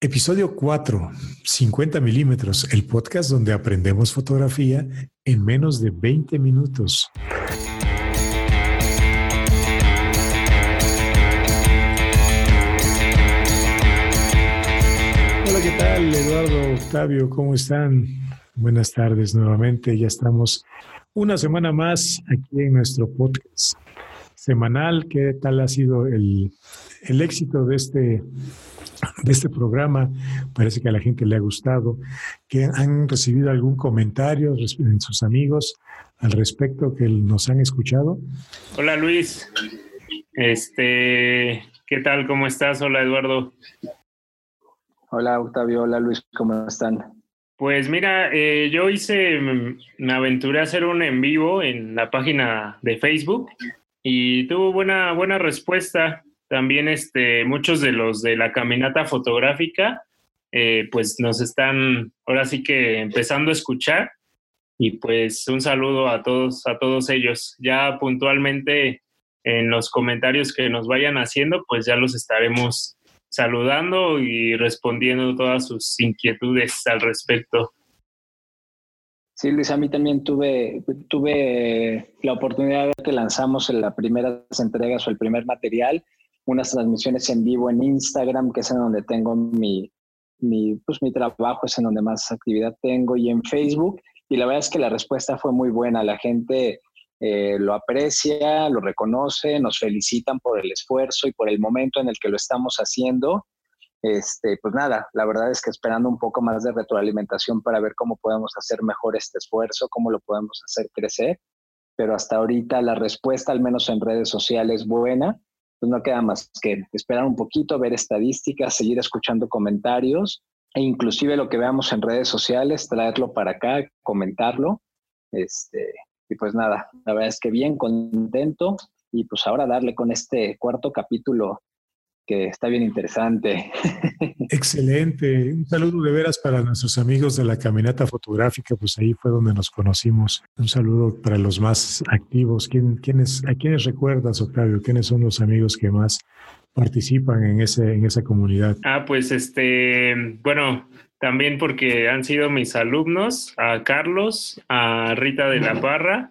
Episodio 4, 50 milímetros, el podcast donde aprendemos fotografía en menos de 20 minutos. Hola, ¿qué tal? Eduardo, Octavio, ¿cómo están? Buenas tardes nuevamente. Ya estamos una semana más aquí en nuestro podcast semanal. ¿Qué tal ha sido el, el éxito de este de este programa. Parece que a la gente le ha gustado. que ¿Han recibido algún comentario en sus amigos al respecto que nos han escuchado? Hola Luis. Este, ¿qué tal? ¿Cómo estás? Hola Eduardo. Hola Octavio, hola Luis, ¿cómo están? Pues mira, eh, yo hice, me aventuré a hacer un en vivo en la página de Facebook y tuvo buena, buena respuesta. También este, muchos de los de la caminata fotográfica, eh, pues nos están ahora sí que empezando a escuchar y pues un saludo a todos, a todos ellos. Ya puntualmente en los comentarios que nos vayan haciendo, pues ya los estaremos saludando y respondiendo todas sus inquietudes al respecto. Sí, Luis, a mí también tuve, tuve la oportunidad de que lanzamos en las primeras entregas o el primer material unas transmisiones en vivo en Instagram, que es en donde tengo mi, mi, pues, mi trabajo, es en donde más actividad tengo, y en Facebook. Y la verdad es que la respuesta fue muy buena. La gente eh, lo aprecia, lo reconoce, nos felicitan por el esfuerzo y por el momento en el que lo estamos haciendo. Este, pues nada, la verdad es que esperando un poco más de retroalimentación para ver cómo podemos hacer mejor este esfuerzo, cómo lo podemos hacer crecer. Pero hasta ahorita la respuesta, al menos en redes sociales, es buena pues no queda más que esperar un poquito, ver estadísticas, seguir escuchando comentarios e inclusive lo que veamos en redes sociales, traerlo para acá, comentarlo. Este, y pues nada, la verdad es que bien contento y pues ahora darle con este cuarto capítulo que está bien interesante. Excelente. Un saludo de veras para nuestros amigos de la caminata fotográfica, pues ahí fue donde nos conocimos. Un saludo para los más activos. ¿Quién, quiénes, ¿A quiénes recuerdas, Octavio? ¿Quiénes son los amigos que más participan en, ese, en esa comunidad? Ah, pues este, bueno, también porque han sido mis alumnos, a Carlos, a Rita de la Parra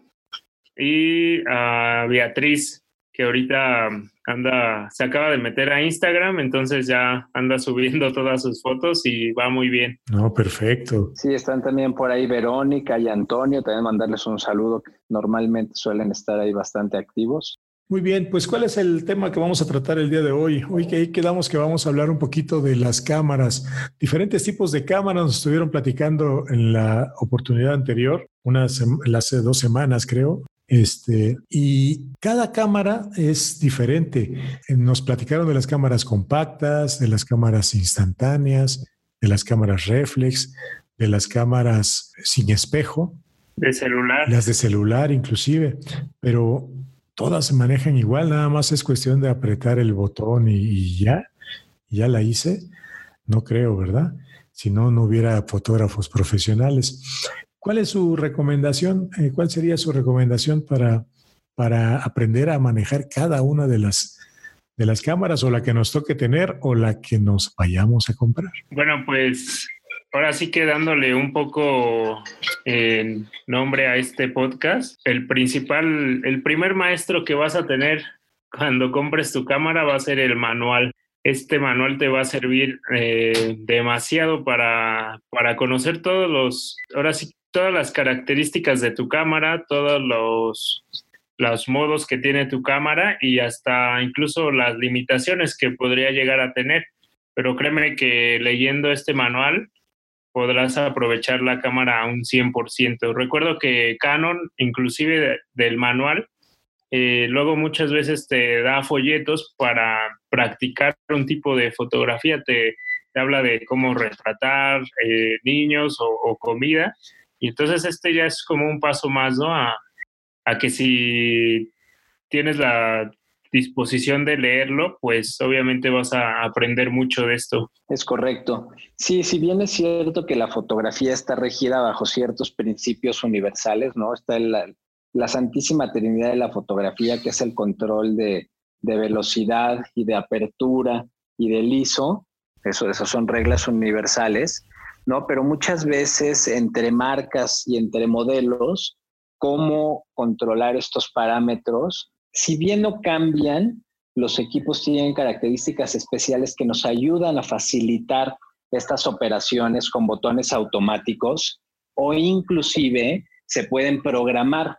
y a Beatriz, que ahorita anda, se acaba de meter a Instagram, entonces ya anda subiendo todas sus fotos y va muy bien. No, perfecto. Sí, están también por ahí Verónica y Antonio, también mandarles un saludo, normalmente suelen estar ahí bastante activos. Muy bien, pues ¿cuál es el tema que vamos a tratar el día de hoy? Hoy que ahí quedamos que vamos a hablar un poquito de las cámaras, diferentes tipos de cámaras, nos estuvieron platicando en la oportunidad anterior, unas hace dos semanas creo, este, y cada cámara es diferente. Nos platicaron de las cámaras compactas, de las cámaras instantáneas, de las cámaras reflex, de las cámaras sin espejo. De celular. Las de celular inclusive, pero todas se manejan igual, nada más es cuestión de apretar el botón y, ya, ya la hice. No creo, ¿verdad? Si no, no hubiera fotógrafos profesionales. ¿Cuál es su recomendación? Eh, ¿Cuál sería su recomendación para, para aprender a manejar cada una de las, de las cámaras o la que nos toque tener o la que nos vayamos a comprar? Bueno, pues ahora sí que dándole un poco eh, nombre a este podcast, el principal, el primer maestro que vas a tener cuando compres tu cámara va a ser el manual. Este manual te va a servir eh, demasiado para, para conocer todos los, ahora sí todas las características de tu cámara, todos los, los modos que tiene tu cámara y hasta incluso las limitaciones que podría llegar a tener. Pero créeme que leyendo este manual podrás aprovechar la cámara a un 100%. Recuerdo que Canon, inclusive del manual, eh, luego muchas veces te da folletos para practicar un tipo de fotografía, te, habla de cómo retratar eh, niños o comida y entonces este ya es como un paso más, ¿no? A, que si tienes la disposición de leerlo, pues obviamente vas a aprender mucho de esto. Es correcto. Sí, si bien es cierto que la fotografía está regida bajo ciertos principios universales, ¿no? Está la, la santísima trinidad de la fotografía, que es el control de, de velocidad y de apertura y del ISO, eso, esas son reglas universales, ¿no? Pero muchas veces entre marcas y entre modelos, cómo controlar estos parámetros, si bien no cambian, los equipos tienen características especiales que nos ayudan a facilitar estas operaciones con botones automáticos o inclusive se pueden programar.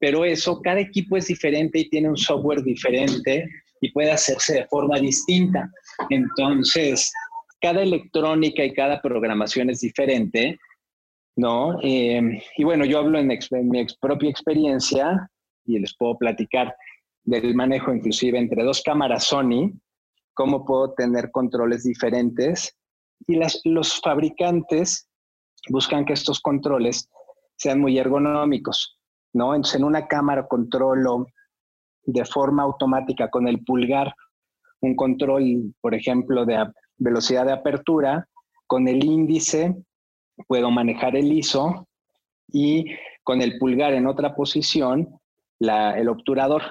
Pero eso, cada equipo es diferente y tiene un software diferente y puede hacerse de forma distinta. Entonces, cada electrónica y cada programación es diferente, ¿no? Eh, y bueno, yo hablo en, mi propia experiencia y les puedo platicar del manejo inclusive entre dos cámaras Sony, cómo puedo tener controles diferentes y los fabricantes buscan que estos controles sean muy ergonómicos, ¿no? Entonces, en una cámara controlo de forma automática con el pulgar un control, por ejemplo, de velocidad de apertura, con el índice puedo manejar el ISO y con el pulgar en otra posición el obturador.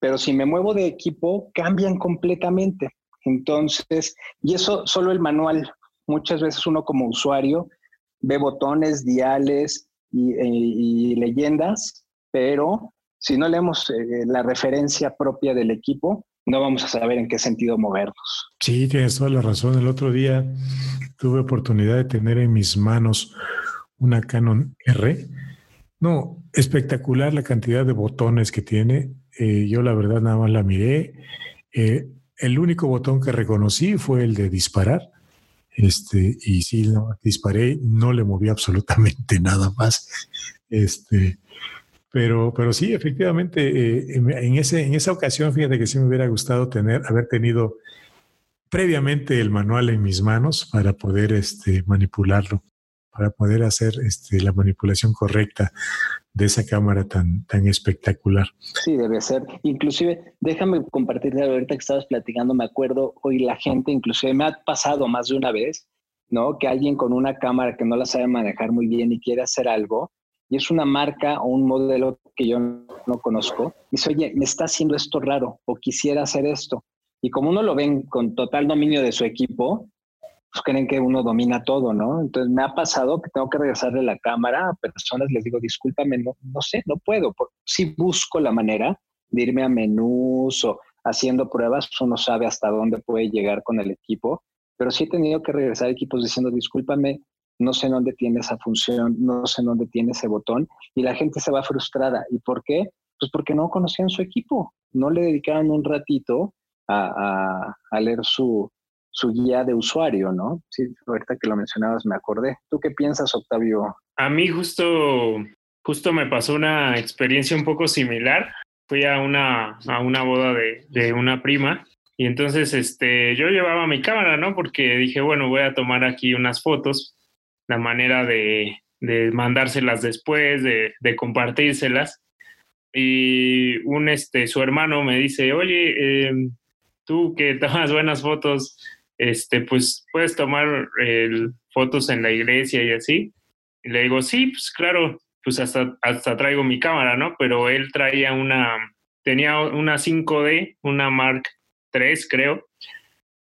Pero si me muevo de equipo, cambian completamente. Entonces, y eso solo el manual. Muchas veces uno como usuario ve botones, diales y, leyendas, pero si no leemos eh, la referencia propia del equipo, no vamos a saber en qué sentido movernos. Sí, tienes toda la razón. El otro día tuve oportunidad de tener en mis manos una Canon R. No, espectacular la cantidad de botones que tiene. Eh, yo la verdad nada más la miré. Eh, el único botón que reconocí fue el de disparar. Este, y sí, no, disparé, no le moví absolutamente nada más. Este, pero, pero sí, efectivamente, eh, en, ese, en esa ocasión, fíjate que sí me hubiera gustado tener, haber tenido previamente el manual en mis manos para poder este, manipularlo, para poder hacer este, la manipulación correcta de esa cámara tan, tan espectacular. Sí, debe ser. Inclusive, déjame compartirte ahorita que estabas platicando, me acuerdo, hoy la gente, inclusive me ha pasado más de una vez, ¿no? Que alguien con una cámara que no la sabe manejar muy bien y quiere hacer algo, y es una marca o un modelo que yo no conozco, dice, oye, me está haciendo esto raro o quisiera hacer esto. Y como uno lo ven con total dominio de su equipo, pues creen que uno domina todo, ¿no? Entonces me ha pasado que tengo que regresarle la cámara a personas, les digo, discúlpame, no, no sé, no puedo. Si busco la manera de irme a menús o haciendo pruebas, pues uno sabe hasta dónde puede llegar con el equipo, pero sí he tenido que regresar a equipos diciendo, discúlpame, no sé dónde tiene esa función, no sé dónde tiene ese botón, y la gente se va frustrada. ¿Y por qué? Pues porque no conocían su equipo, no le dedicaban un ratito a, leer su, su guía de usuario, ¿no? Sí, ahorita que lo mencionabas me acordé. ¿Tú qué piensas, Octavio? A mí justo, justo me pasó una experiencia un poco similar. Fui a una, a una boda de, de una prima y entonces este, yo llevaba mi cámara, ¿no? Porque dije, bueno, voy a tomar aquí unas fotos la manera de, mandárselas después, de, compartírselas. Y un, este, su hermano me dice, oye, em, tú que tomas buenas fotos, este, pues puedes tomar fotos en la iglesia y así. Y le digo, sí, pues claro, pues hasta, hasta traigo mi cámara, ¿no? Pero él traía una, tenía una 5D, una Mark III, creo,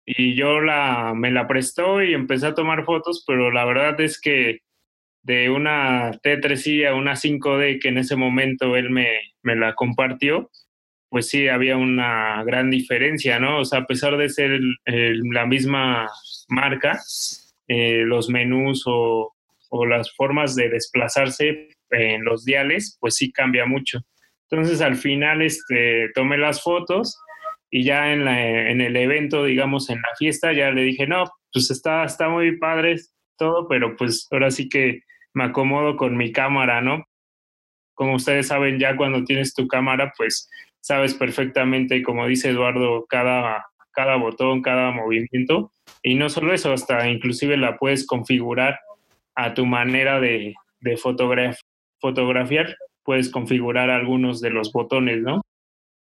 y yo la, me la prestó y empecé a tomar fotos, pero la verdad es que de una T3i a una 5D que en ese momento él me, me la compartió, pues sí, había una gran diferencia, ¿no? O sea, a pesar de ser la misma marca, eh, los menús o, o, las formas de desplazarse en los diales, pues sí cambia mucho. Entonces al final este, tomé las fotos y ya en, el evento, digamos, en la fiesta, ya le dije, no, pues está, está muy padre todo, pero pues ahora sí que me acomodo con mi cámara, ¿no? Como ustedes saben, ya cuando tienes tu cámara, pues sabes perfectamente, como dice Eduardo, cada, cada botón, cada movimiento. Y no solo eso, hasta inclusive la puedes configurar a tu manera de, de fotografiar. Puedes configurar algunos de los botones, ¿no?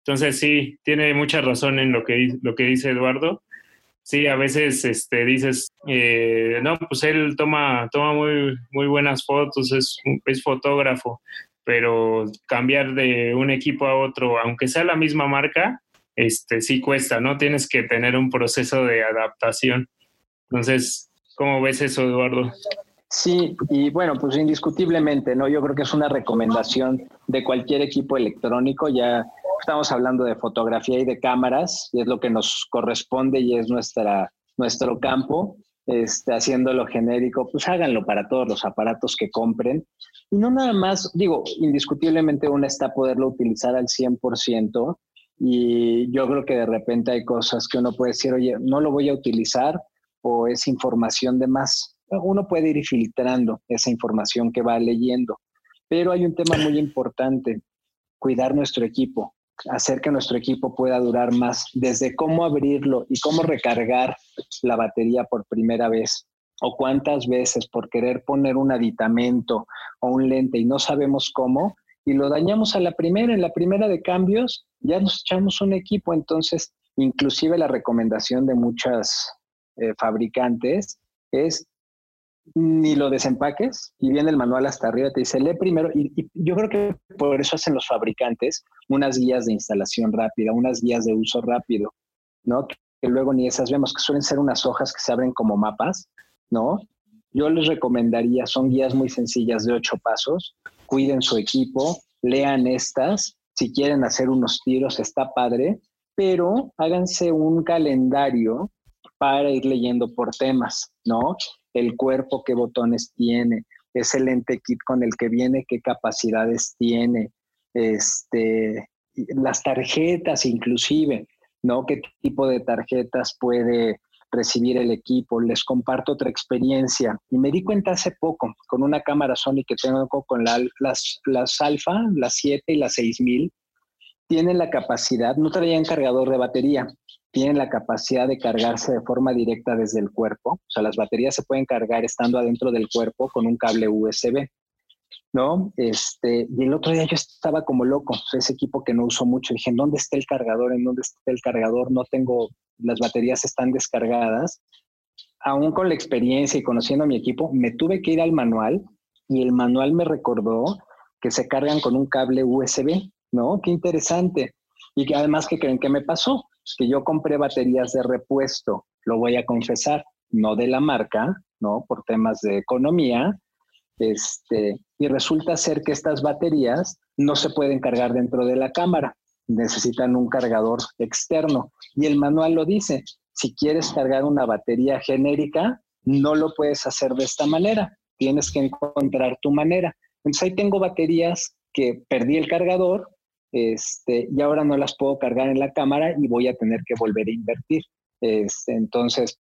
Entonces sí, tiene mucha razón en lo que, lo que dice Eduardo. Sí, a veces este, dices, eh, no, pues él toma, toma muy, muy buenas fotos, es, es fotógrafo, pero cambiar de un equipo a otro, aunque sea la misma marca, este, sí cuesta, ¿no? Tienes que tener un proceso de adaptación. Entonces, ¿cómo ves eso, Eduardo? Sí, y bueno, pues indiscutiblemente, ¿no? Yo creo que es una recomendación de cualquier equipo electrónico. Ya estamos hablando de fotografía y de cámaras, y es lo que nos corresponde y es nuestra, nuestro campo. Este, haciéndolo genérico, pues háganlo para todos los aparatos que compren. Y no nada más, digo, indiscutiblemente uno está poderlo utilizar al 100%, y yo creo que de repente hay cosas que uno puede decir, oye, no lo voy a utilizar o es información de más. Uno puede ir filtrando esa información que va leyendo, pero hay un tema muy importante, cuidar nuestro equipo, hacer que nuestro equipo pueda durar más, desde cómo abrirlo y cómo recargar la batería por primera vez o cuántas veces por querer poner un aditamento o un lente y no sabemos cómo, y lo dañamos a la primera, en la primera de cambios ya nos echamos un equipo, entonces inclusive la recomendación de muchas eh, fabricantes es ni lo desempaques y viene el manual hasta arriba, te dice lee primero y, yo creo que por eso hacen los fabricantes unas guías de instalación rápida, unas guías de uso rápido, ¿no? Que luego ni esas vemos, que suelen ser unas hojas que se abren como mapas, ¿no? Yo les recomendaría, son guías muy sencillas de ocho pasos, cuiden su equipo, lean estas, si quieren hacer unos tiros está padre, pero háganse un calendario para ir leyendo por temas, ¿no? El cuerpo, qué botones tiene, ese lente kit con el que viene, qué capacidades tiene, este, las tarjetas inclusive, ¿no? ¿Qué tipo de tarjetas puede recibir el equipo. Les comparto otra experiencia y me di cuenta hace poco con una cámara Sony que tengo con la, las, las Alpha, las 7 y las 6000, tienen la capacidad, no traían cargador de batería, tienen la capacidad de cargarse de forma directa desde el cuerpo. O sea, las baterías se pueden cargar estando adentro del cuerpo con un cable USB. ¿no? Este, y el otro día yo estaba como loco, ese equipo que no uso mucho, dije, ¿en dónde está el cargador? ¿En dónde está el cargador? No tengo, las baterías están descargadas. Aún con la experiencia y conociendo a mi equipo, me tuve que ir al manual y el manual me recordó que se cargan con un cable USB, ¿no? Qué interesante. Y que además, ¿qué creen que me pasó? Que yo compré baterías de repuesto, lo voy a confesar, no de la marca, ¿no? Por temas de economía, este, y resulta ser que estas baterías no se pueden cargar dentro de la cámara, necesitan un cargador externo. Y el manual lo dice, si quieres cargar una batería genérica, no lo puedes hacer de esta manera, tienes que encontrar tu manera. Entonces ahí tengo baterías que perdí el cargador este, y ahora no las puedo cargar en la cámara y voy a tener que volver a invertir. Este, entonces,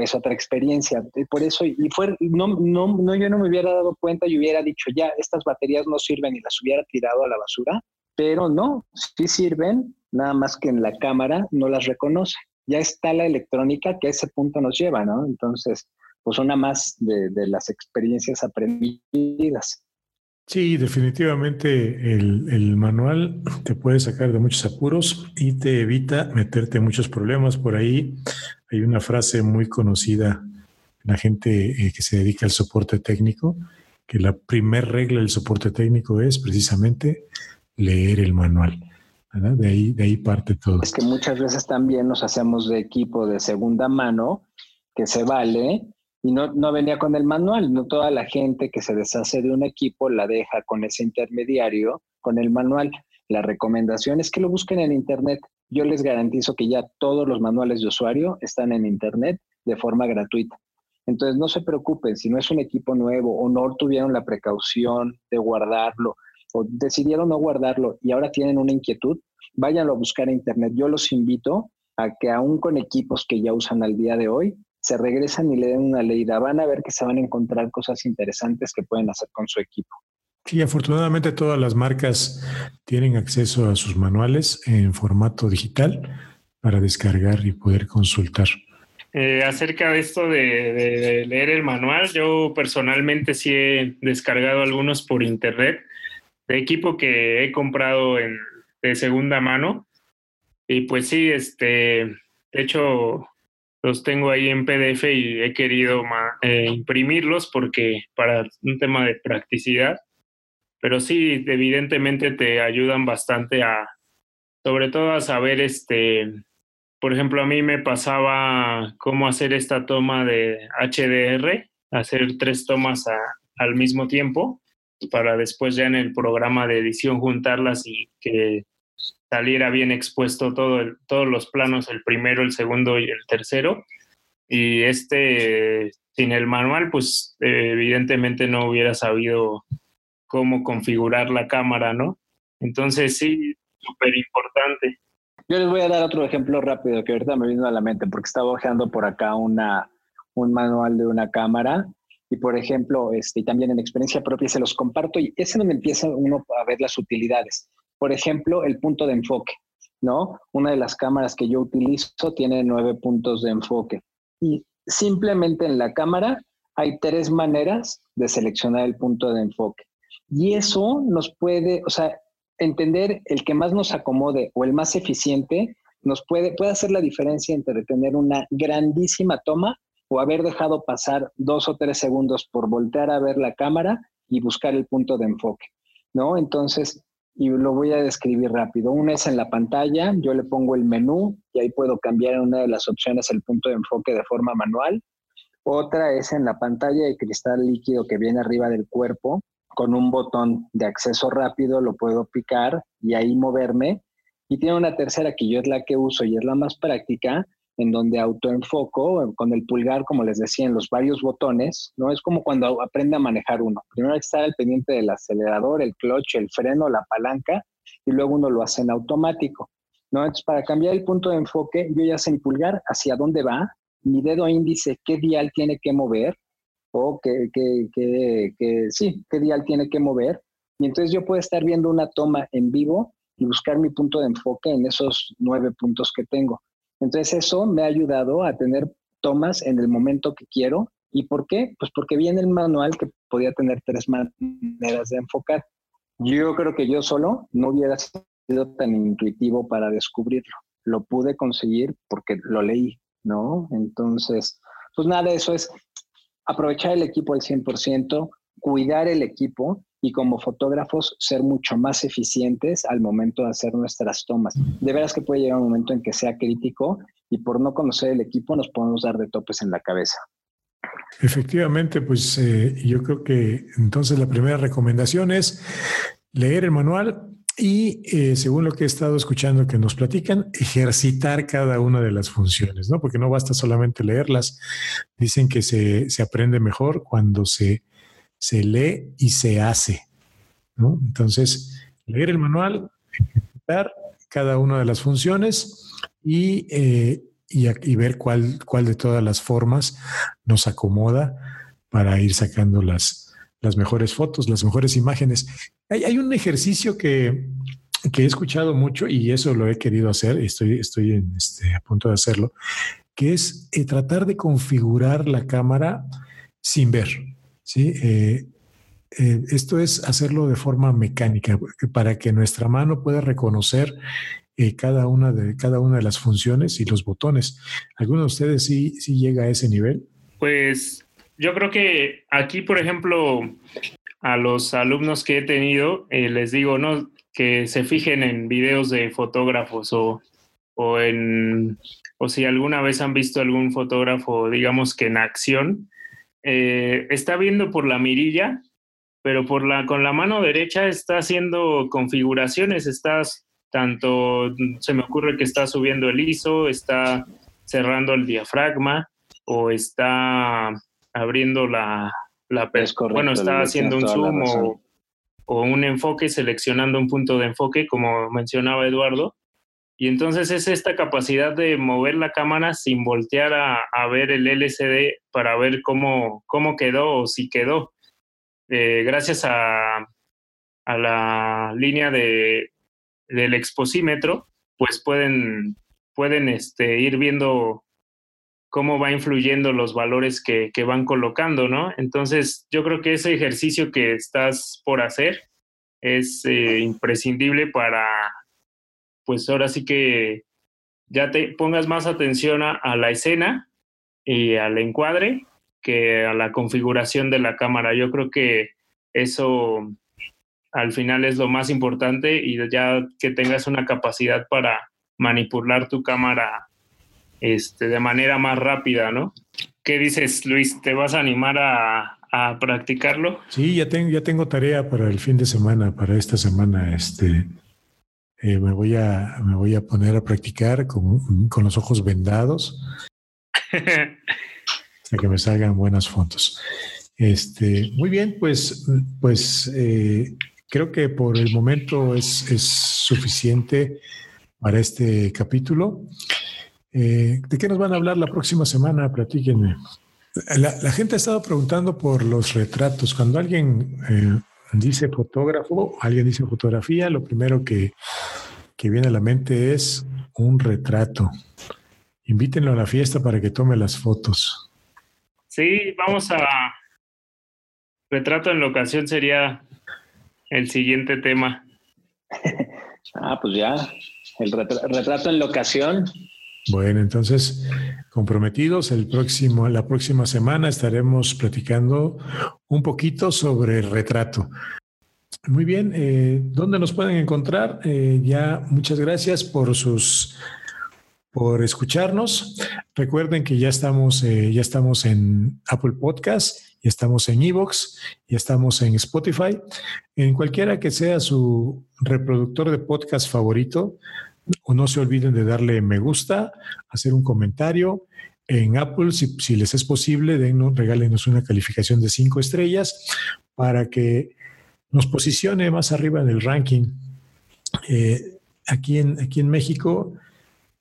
es otra experiencia. Por eso, y fue, no, no, no, yo no me hubiera dado cuenta y hubiera dicho, ya, estas baterías no sirven y las hubiera tirado a la basura, pero no, sí sirven, nada más que en la cámara no las reconoce. Ya está la electrónica que a ese punto nos lleva, ¿no? Entonces, pues una más de, de las experiencias aprendidas. Sí, definitivamente el, manual te puede sacar de muchos apuros y te evita meterte en muchos problemas. Por ahí hay una frase muy conocida en la gente eh, que se dedica al soporte técnico, que la primer regla del soporte técnico es precisamente leer el manual. De ahí, de ahí parte todo. Es que muchas veces también nos hacemos de equipo de segunda mano, que se vale, y no, no venía con el manual. No toda la gente que se deshace de un equipo la deja con ese intermediario, con el manual. La recomendación es que lo busquen en Internet. Yo les garantizo que ya todos los manuales de usuario están en Internet de forma gratuita. Entonces, no se preocupen si no es un equipo nuevo o no tuvieron la precaución de guardarlo o decidieron no guardarlo y ahora tienen una inquietud, váyanlo a buscar en Internet. Yo los invito a que aún con equipos que ya usan al día de hoy, se regresan y le den una leída. Van a ver que se van a encontrar cosas interesantes que pueden hacer con su equipo. Sí, afortunadamente todas las marcas tienen acceso a sus manuales en formato digital para descargar y poder consultar. Eh, acerca de esto de, de, leer el manual, yo personalmente sí he descargado algunos por internet de equipo que he comprado en, de segunda mano. Y pues sí, este, de hecho, los tengo ahí en PDF y he querido eh, imprimirlos porque para un tema de practicidad. Pero sí, evidentemente te ayudan bastante a, sobre todo a saber, este, por ejemplo, a mí me pasaba cómo hacer esta toma de HDR, hacer tres tomas al mismo tiempo para después ya en el programa de edición juntarlas y que saliera bien expuesto todo todos los planos, el primero, el segundo y el tercero. Y este, sin el manual, pues evidentemente no hubiera sabido cómo configurar la cámara, ¿no? Entonces sí, súper importante. Yo les voy a dar otro ejemplo rápido que ahorita me vino a la mente porque estaba hojeando por acá una, un manual de una cámara y por ejemplo, este, también en experiencia propia se los comparto y es donde empieza uno a ver las utilidades. Por ejemplo, el punto de enfoque, ¿no? Una de las cámaras que yo utilizo tiene nueve puntos de enfoque y simplemente en la cámara hay tres maneras de seleccionar el punto de enfoque. Y eso nos puede, o sea, entender el que más nos acomode o el más eficiente nos puede, puede hacer la diferencia entre tener una grandísima toma o haber dejado pasar dos o tres segundos por voltear a ver la cámara y buscar el punto de enfoque, ¿no? Entonces, y lo voy a describir rápido. Una es en la pantalla, yo le pongo el menú y ahí puedo cambiar en una de las opciones el punto de enfoque de forma manual. Otra es en la pantalla de cristal líquido que viene arriba del cuerpo, con un botón de acceso rápido lo puedo picar y ahí moverme. Y tiene una tercera que yo es la que uso y es la más práctica, en donde autoenfoco con el pulgar, como les decía, en los varios botones, ¿no? Es como cuando aprende a manejar uno. Primero hay que estar al pendiente del acelerador, el clutch, el freno, la palanca, y luego uno lo hace en automático, ¿no? Entonces, para cambiar el punto de enfoque, yo ya sé mi pulgar hacia dónde va, mi dedo índice qué dial tiene que mover, o que, que, sí, qué dial tiene que mover. Y entonces yo puedo estar viendo una toma en vivo y buscar mi punto de enfoque en esos nueve puntos que tengo. Entonces eso me ha ayudado a tener tomas en el momento que quiero. ¿Y por qué? Pues porque viene el manual que podía tener tres maneras de enfocar. Yo creo que yo solo no hubiera sido tan intuitivo para descubrirlo. Lo pude conseguir porque lo leí, ¿no? Entonces, pues nada, eso es aprovechar el equipo al 100%, cuidar el equipo y como fotógrafos ser mucho más eficientes al momento de hacer nuestras tomas. De veras que puede llegar un momento en que sea crítico y por no conocer el equipo nos podemos dar de topes en la cabeza. Efectivamente, pues eh, yo creo que entonces la primera recomendación es leer el manual y eh, según lo que he estado escuchando que nos platican, ejercitar cada una de las funciones, ¿no? Porque no basta solamente leerlas. Dicen que se, se aprende mejor cuando se, se lee y se hace. Entonces, leer el manual, ejercitar cada una de las funciones y, eh, y, ver cuál, cuál de todas las formas nos acomoda para ir sacando las, las mejores fotos, las mejores imágenes. Hay, un ejercicio que, he escuchado mucho y eso lo he querido hacer, estoy, estoy este, a punto de hacerlo, que es eh, tratar de configurar la cámara sin ver. ¿Sí? Eh, eh, esto es hacerlo de forma mecánica para que nuestra mano pueda reconocer cada, una de, cada una de las funciones y los botones. ¿Alguno de ustedes sí, sí llega a ese nivel? Pues yo creo que aquí, por ejemplo, a los alumnos que he tenido, eh, les digo, ¿no? Que se fijen en videos de fotógrafos o, o, en, o si alguna vez han visto algún fotógrafo, digamos que en acción, eh, está viendo por la mirilla, pero por la, con la mano derecha está haciendo configuraciones, estás tanto, se me ocurre que está subiendo el ISO, está cerrando el diafragma o está abriendo la, la bueno, está haciendo un zoom o, o, un enfoque, seleccionando un punto de enfoque, como mencionaba Eduardo. Y entonces es esta capacidad de mover la cámara sin voltear a, a ver el LCD para ver cómo, cómo quedó o si quedó. Eh, gracias a, a la línea de, del exposímetro, pues pueden, pueden este, ir viendo cómo va influyendo los valores que, van colocando, ¿no? Entonces, yo creo que ese ejercicio que estás por hacer es eh, imprescindible para, pues ahora sí que ya te pongas más atención a, la escena y al encuadre que a la configuración de la cámara. Yo creo que eso al final es lo más importante y ya que tengas una capacidad para manipular tu cámara este, de manera más rápida, ¿no? ¿Qué dices, Luis? ¿Te vas a animar a, a practicarlo? Sí, ya tengo, ya tengo tarea para el fin de semana, para esta semana. Este, eh, me, voy a, me voy a poner a practicar con, con los ojos vendados hasta que me salgan buenas fotos. Este, muy bien, pues, pues eh, creo que por el momento es, es suficiente para este capítulo. Eh, ¿De qué nos van a hablar la próxima semana? Platíquenme. La, gente ha estado preguntando por los retratos. Cuando alguien eh, dice fotógrafo, alguien dice fotografía, lo primero que, que viene a la mente es un retrato. Invítenlo a la fiesta para que tome las fotos. Sí, vamos a... Retrato en locación sería el siguiente tema. ah, pues ya, el retrato en locación. Bueno, entonces, comprometidos, el próximo, la próxima semana estaremos platicando un poquito sobre el retrato. Muy bien, eh, ¿dónde nos pueden encontrar? Eh, ya muchas gracias por sus por escucharnos. Recuerden que ya estamos, eh, ya estamos en Apple Podcast, ya estamos en Evox, ya estamos en Spotify. En cualquiera que sea su reproductor de podcast favorito, no se olviden de darle me gusta, hacer un comentario. En Apple, si, les es posible, denos, regálenos una calificación de cinco estrellas para que nos posicione más arriba en el ranking. Eh, aquí, en, aquí en México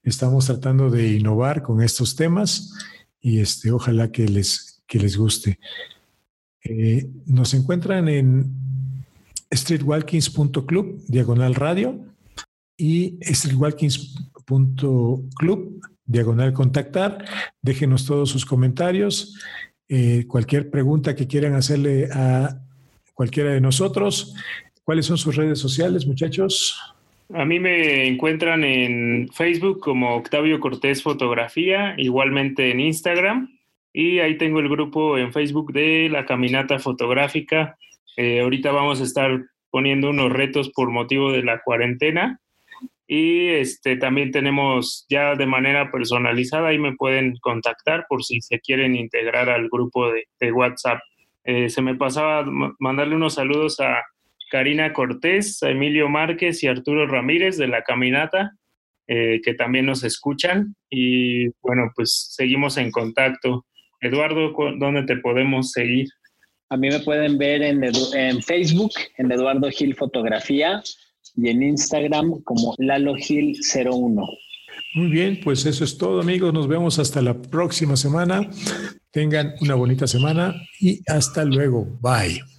estamos tratando de innovar con estos temas y este, ojalá que les, que les guste. Eh, nos encuentran en streetwalkings.club, diagonal radio, y streetwalkings.club, diagonal contactar. Déjenos todos sus comentarios, eh, cualquier pregunta que quieran hacerle a cualquiera de nosotros. ¿Cuáles son sus redes sociales, muchachos? A mí me encuentran en Facebook como Octavio Cortés Fotografía, igualmente en Instagram. Y ahí tengo el grupo en Facebook de la caminata fotográfica. Eh, ahorita vamos a estar poniendo unos retos por motivo de la cuarentena. Y este, también tenemos ya de manera personalizada, ahí me pueden contactar por si se quieren integrar al grupo de, WhatsApp. Eh, se me pasaba mandarle unos saludos a Karina Cortés, Emilio Márquez y Arturo Ramírez de La Caminata, eh, que también nos escuchan. Y bueno, pues seguimos en contacto. Eduardo, ¿dónde te podemos seguir? A mí me pueden ver en, en Facebook, en Eduardo Gil Fotografía y en Instagram como Lalo Gil 01. Muy bien, pues eso es todo amigos. Nos vemos hasta la próxima semana. Tengan una bonita semana y hasta luego. Bye.